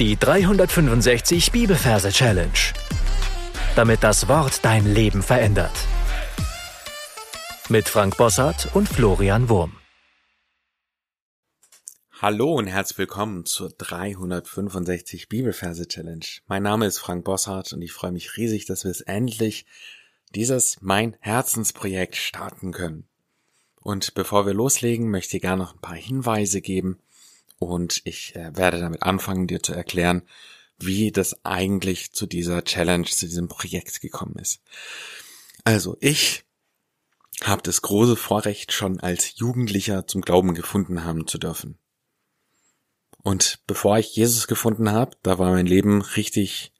Die 365 Bibelverse Challenge. Damit das Wort dein Leben verändert. Mit Frank Bossart und Florian Wurm. Hallo und herzlich willkommen zur 365 Bibelverse Challenge. Mein Name ist Frank Bossart und ich freue mich riesig, dass wir es endlich dieses mein Herzensprojekt starten können. Und bevor wir loslegen, möchte ich gerne noch ein paar Hinweise geben, und ich äh, werde damit anfangen, dir zu erklären, wie das eigentlich zu dieser Challenge, zu diesem Projekt gekommen ist. Also ich habe das große Vorrecht, schon als Jugendlicher zum Glauben gefunden haben zu dürfen. Und bevor ich Jesus gefunden habe, da war mein Leben richtig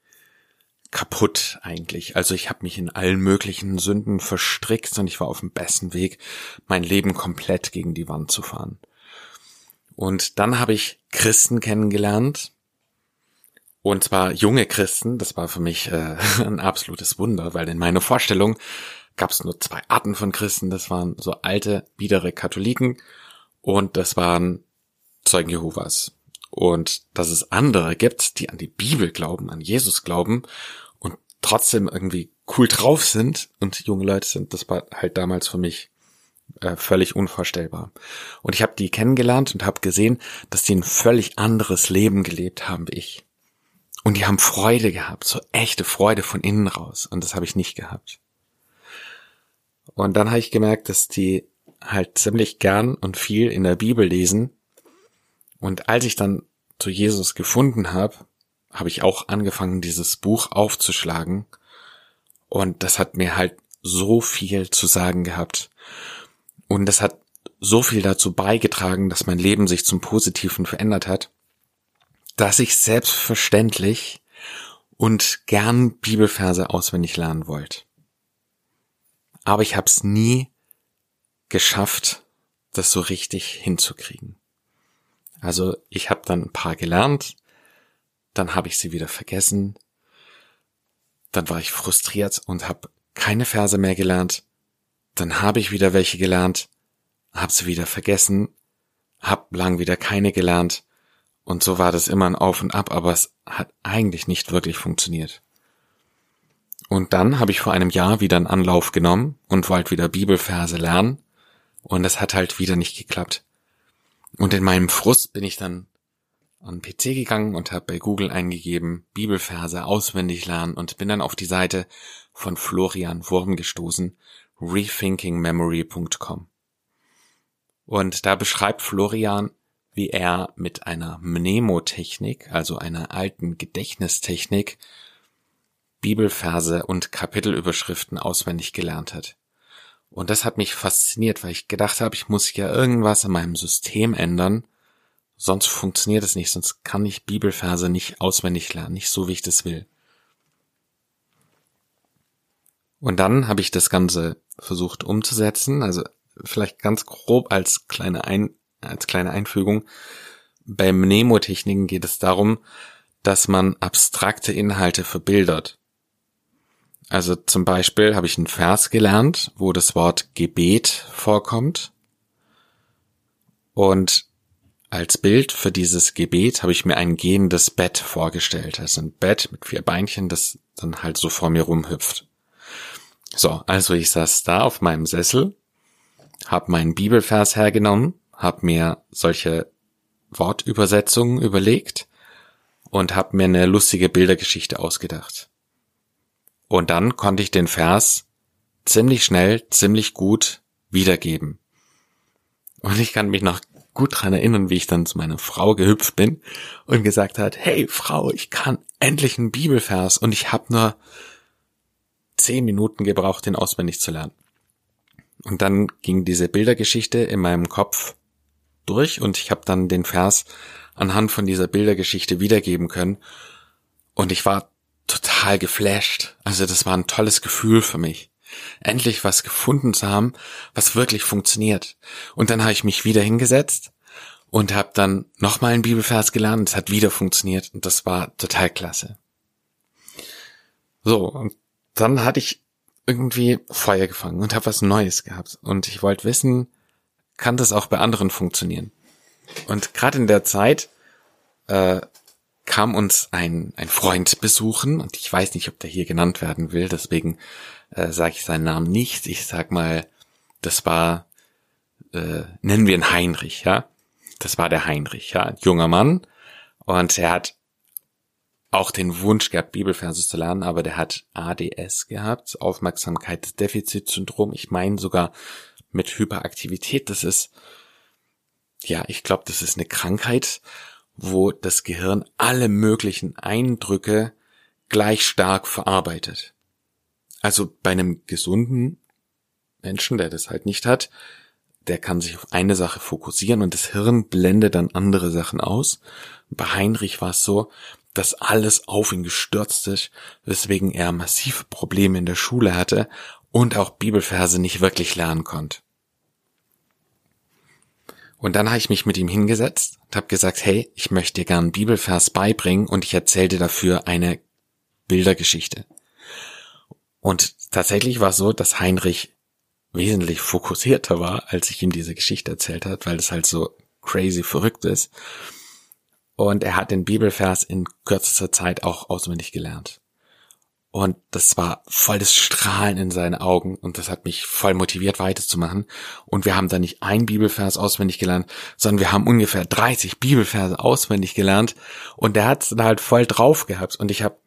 kaputt eigentlich. Also ich habe mich in allen möglichen Sünden verstrickt und ich war auf dem besten Weg, mein Leben komplett gegen die Wand zu fahren. Und dann habe ich Christen kennengelernt. Und zwar junge Christen. Das war für mich äh, ein absolutes Wunder, weil in meiner Vorstellung gab es nur zwei Arten von Christen. Das waren so alte, biedere Katholiken und das waren Zeugen Jehovas. Und dass es andere gibt, die an die Bibel glauben, an Jesus glauben und trotzdem irgendwie cool drauf sind und junge Leute sind, das war halt damals für mich äh, völlig unvorstellbar. Und ich habe die kennengelernt und habe gesehen, dass die ein völlig anderes Leben gelebt haben wie ich. Und die haben Freude gehabt, so echte Freude von innen raus. Und das habe ich nicht gehabt. Und dann habe ich gemerkt, dass die halt ziemlich gern und viel in der Bibel lesen. Und als ich dann zu Jesus gefunden habe, habe ich auch angefangen, dieses Buch aufzuschlagen. Und das hat mir halt so viel zu sagen gehabt. Und das hat so viel dazu beigetragen, dass mein Leben sich zum Positiven verändert hat, dass ich selbstverständlich und gern Bibelverse auswendig lernen wollte. Aber ich habe es nie geschafft, das so richtig hinzukriegen. Also ich habe dann ein paar gelernt, dann habe ich sie wieder vergessen, dann war ich frustriert und habe keine Verse mehr gelernt dann habe ich wieder welche gelernt, hab sie wieder vergessen, hab lang wieder keine gelernt und so war das immer ein Auf und Ab, aber es hat eigentlich nicht wirklich funktioniert. Und dann habe ich vor einem Jahr wieder einen Anlauf genommen und wollte wieder Bibelverse lernen und es hat halt wieder nicht geklappt. Und in meinem Frust bin ich dann an den PC gegangen und habe bei Google eingegeben Bibelverse auswendig lernen und bin dann auf die Seite von Florian Wurm gestoßen rethinkingmemory.com. Und da beschreibt Florian, wie er mit einer Mnemotechnik, also einer alten Gedächtnistechnik, Bibelverse und Kapitelüberschriften auswendig gelernt hat. Und das hat mich fasziniert, weil ich gedacht habe, ich muss ja irgendwas in meinem System ändern, sonst funktioniert es nicht, sonst kann ich Bibelverse nicht auswendig lernen, nicht so wie ich das will. Und dann habe ich das Ganze versucht umzusetzen. Also vielleicht ganz grob als kleine, Ein als kleine Einfügung. Bei Mnemotechniken geht es darum, dass man abstrakte Inhalte verbildert. Also zum Beispiel habe ich einen Vers gelernt, wo das Wort Gebet vorkommt. Und als Bild für dieses Gebet habe ich mir ein gehendes Bett vorgestellt. Also ein Bett mit vier Beinchen, das dann halt so vor mir rumhüpft. So, also ich saß da auf meinem Sessel, hab meinen Bibelvers hergenommen, hab mir solche Wortübersetzungen überlegt und hab mir eine lustige Bildergeschichte ausgedacht. Und dann konnte ich den Vers ziemlich schnell, ziemlich gut wiedergeben. Und ich kann mich noch gut dran erinnern, wie ich dann zu meiner Frau gehüpft bin und gesagt hat, hey Frau, ich kann endlich einen Bibelvers und ich hab nur zehn Minuten gebraucht, den auswendig zu lernen. Und dann ging diese Bildergeschichte in meinem Kopf durch und ich habe dann den Vers anhand von dieser Bildergeschichte wiedergeben können. Und ich war total geflasht. Also das war ein tolles Gefühl für mich. Endlich was gefunden zu haben, was wirklich funktioniert. Und dann habe ich mich wieder hingesetzt und habe dann nochmal einen Bibelvers gelernt. Es hat wieder funktioniert und das war total klasse. So, und dann hatte ich irgendwie Feuer gefangen und habe was Neues gehabt. Und ich wollte wissen, kann das auch bei anderen funktionieren? Und gerade in der Zeit äh, kam uns ein, ein Freund besuchen und ich weiß nicht, ob der hier genannt werden will, deswegen äh, sage ich seinen Namen nicht. Ich sag mal, das war, äh, nennen wir ihn Heinrich, ja. Das war der Heinrich, ja, ein junger Mann und er hat auch den Wunsch gehabt, Bibelverse zu lernen, aber der hat ADS gehabt, Aufmerksamkeitsdefizitsyndrom. Ich meine sogar mit Hyperaktivität. Das ist, ja, ich glaube, das ist eine Krankheit, wo das Gehirn alle möglichen Eindrücke gleich stark verarbeitet. Also bei einem gesunden Menschen, der das halt nicht hat, der kann sich auf eine Sache fokussieren und das Hirn blendet dann andere Sachen aus. Bei Heinrich war es so, dass alles auf ihn gestürzt ist, weswegen er massive Probleme in der Schule hatte und auch Bibelverse nicht wirklich lernen konnte. Und dann habe ich mich mit ihm hingesetzt und habe gesagt, hey, ich möchte dir gern Bibelvers beibringen und ich erzähle dir dafür eine Bildergeschichte. Und tatsächlich war es so, dass Heinrich wesentlich fokussierter war, als ich ihm diese Geschichte erzählt hat, weil es halt so crazy verrückt ist. Und er hat den Bibelvers in kürzester Zeit auch auswendig gelernt. Und das war voll das Strahlen in seinen Augen und das hat mich voll motiviert weiterzumachen. Und wir haben da nicht ein Bibelvers auswendig gelernt, sondern wir haben ungefähr 30 Bibelverse auswendig gelernt und der hat es da halt voll drauf gehabt. Und ich habe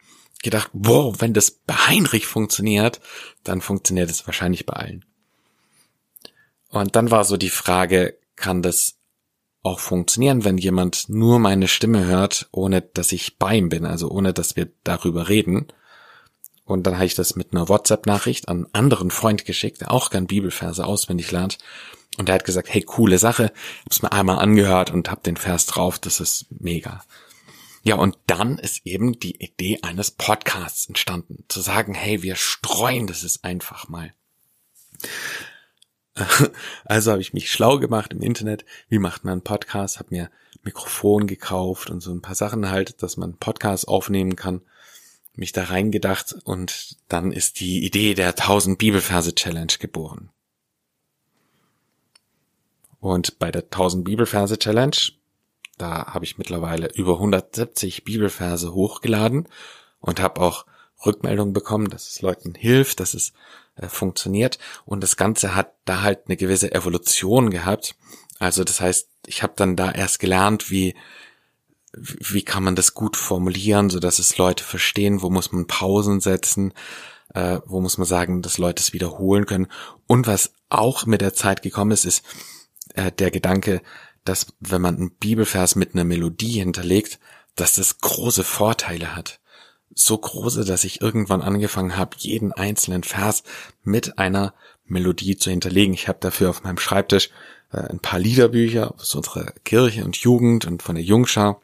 gedacht, wow, wenn das bei Heinrich funktioniert, dann funktioniert es wahrscheinlich bei allen. Und dann war so die Frage, kann das auch funktionieren, wenn jemand nur meine Stimme hört, ohne dass ich bei ihm bin, also ohne dass wir darüber reden. Und dann habe ich das mit einer WhatsApp-Nachricht an einen anderen Freund geschickt, der auch gern Bibelverse auswendig lernt. Und der hat gesagt, hey, coole Sache, hab's mir einmal angehört und hab den Vers drauf, das ist mega. Ja, und dann ist eben die Idee eines Podcasts entstanden, zu sagen, hey, wir streuen das ist einfach mal. Also habe ich mich schlau gemacht im Internet, wie macht man einen Podcast, habe mir Mikrofon gekauft und so ein paar Sachen halt, dass man Podcast aufnehmen kann mich da reingedacht und dann ist die Idee der 1000 Bibelverse Challenge geboren. Und bei der 1000 Bibelverse Challenge, da habe ich mittlerweile über 170 Bibelverse hochgeladen und habe auch Rückmeldungen bekommen, dass es Leuten hilft, dass es äh, funktioniert und das Ganze hat da halt eine gewisse Evolution gehabt. Also das heißt, ich habe dann da erst gelernt, wie wie kann man das gut formulieren, so dass es Leute verstehen, wo muss man Pausen setzen, äh, wo muss man sagen, dass Leute es wiederholen können. Und was auch mit der Zeit gekommen ist, ist äh, der Gedanke, dass wenn man einen Bibelvers mit einer Melodie hinterlegt, dass das große Vorteile hat. So große, dass ich irgendwann angefangen habe, jeden einzelnen Vers mit einer Melodie zu hinterlegen. Ich habe dafür auf meinem Schreibtisch äh, ein paar Liederbücher aus unserer Kirche und Jugend und von der Jungschau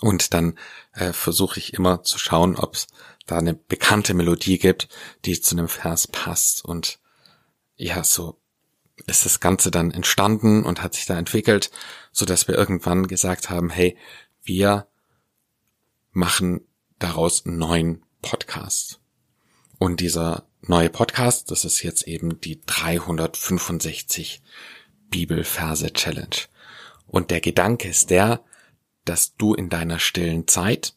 und dann äh, versuche ich immer zu schauen, ob es da eine bekannte Melodie gibt, die zu einem Vers passt. Und ja, so ist das Ganze dann entstanden und hat sich da entwickelt, so dass wir irgendwann gesagt haben, hey, wir machen daraus einen neuen Podcast. Und dieser neue Podcast, das ist jetzt eben die 365 Bibelverse Challenge. Und der Gedanke ist der, dass du in deiner stillen Zeit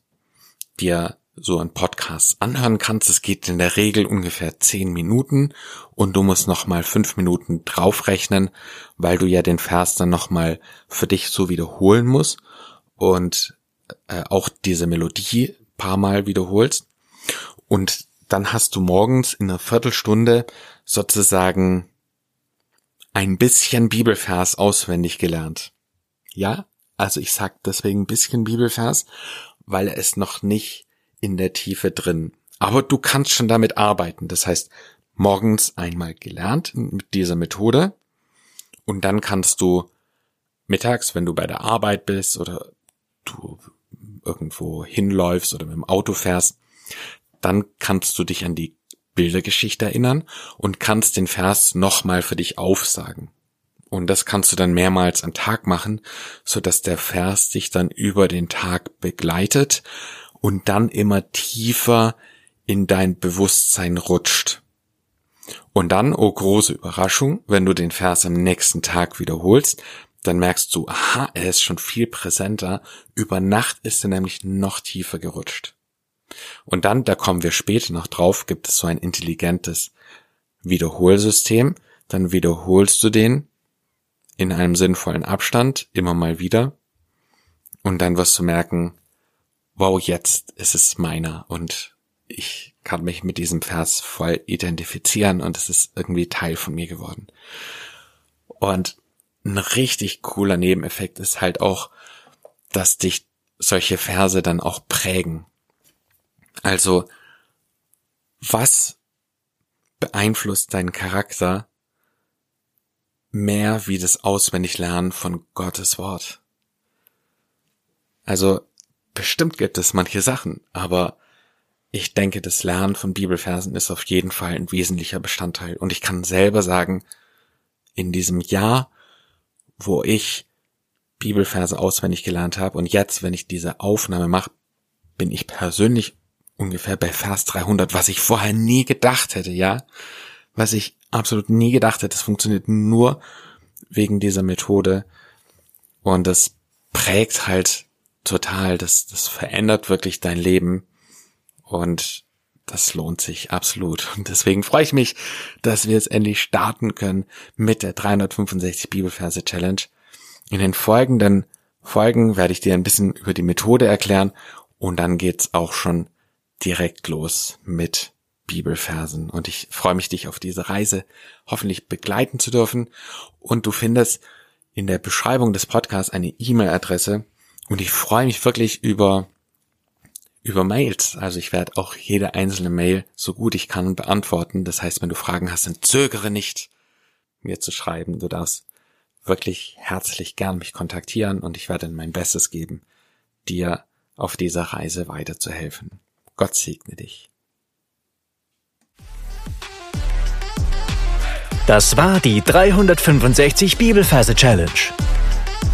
dir so ein Podcast anhören kannst. Es geht in der Regel ungefähr zehn Minuten und du musst nochmal fünf Minuten draufrechnen, weil du ja den Vers dann nochmal für dich so wiederholen musst und äh, auch diese Melodie paar Mal wiederholst. Und dann hast du morgens in einer Viertelstunde sozusagen ein bisschen Bibelvers auswendig gelernt. Ja, also ich sag deswegen ein bisschen Bibelvers, weil er ist noch nicht in der Tiefe drin. Aber du kannst schon damit arbeiten. Das heißt, morgens einmal gelernt mit dieser Methode und dann kannst du mittags, wenn du bei der Arbeit bist oder du irgendwo hinläufst oder mit dem Auto fährst, dann kannst du dich an die Bildergeschichte erinnern und kannst den Vers nochmal für dich aufsagen. Und das kannst du dann mehrmals am Tag machen, so dass der Vers dich dann über den Tag begleitet und dann immer tiefer in dein Bewusstsein rutscht. Und dann, oh große Überraschung, wenn du den Vers am nächsten Tag wiederholst, dann merkst du, aha, er ist schon viel präsenter. Über Nacht ist er nämlich noch tiefer gerutscht. Und dann, da kommen wir später noch drauf, gibt es so ein intelligentes Wiederholsystem. Dann wiederholst du den in einem sinnvollen Abstand immer mal wieder. Und dann wirst du merken, wow, jetzt ist es meiner und ich kann mich mit diesem Vers voll identifizieren und es ist irgendwie Teil von mir geworden. Und ein richtig cooler Nebeneffekt ist halt auch, dass dich solche Verse dann auch prägen. Also, was beeinflusst deinen Charakter mehr wie das Auswendiglernen von Gottes Wort? Also, bestimmt gibt es manche Sachen, aber ich denke, das Lernen von Bibelversen ist auf jeden Fall ein wesentlicher Bestandteil. Und ich kann selber sagen, in diesem Jahr, wo ich Bibelverse auswendig gelernt habe und jetzt, wenn ich diese Aufnahme mache, bin ich persönlich ungefähr bei Vers 300, was ich vorher nie gedacht hätte, ja? Was ich absolut nie gedacht hätte. Das funktioniert nur wegen dieser Methode und das prägt halt total, das, das verändert wirklich dein Leben und das lohnt sich absolut. Und deswegen freue ich mich, dass wir jetzt endlich starten können mit der 365 Bibelverse Challenge. In den folgenden Folgen werde ich dir ein bisschen über die Methode erklären und dann geht's auch schon direkt los mit Bibelversen. Und ich freue mich, dich auf diese Reise hoffentlich begleiten zu dürfen. Und du findest in der Beschreibung des Podcasts eine E-Mail-Adresse. Und ich freue mich wirklich über über Mails. Also ich werde auch jede einzelne Mail so gut ich kann beantworten. Das heißt, wenn du Fragen hast, dann zögere nicht, mir zu schreiben. Du darfst wirklich herzlich gern mich kontaktieren und ich werde mein Bestes geben, dir auf dieser Reise weiterzuhelfen. Gott segne dich. Das war die 365 Bibelferse Challenge.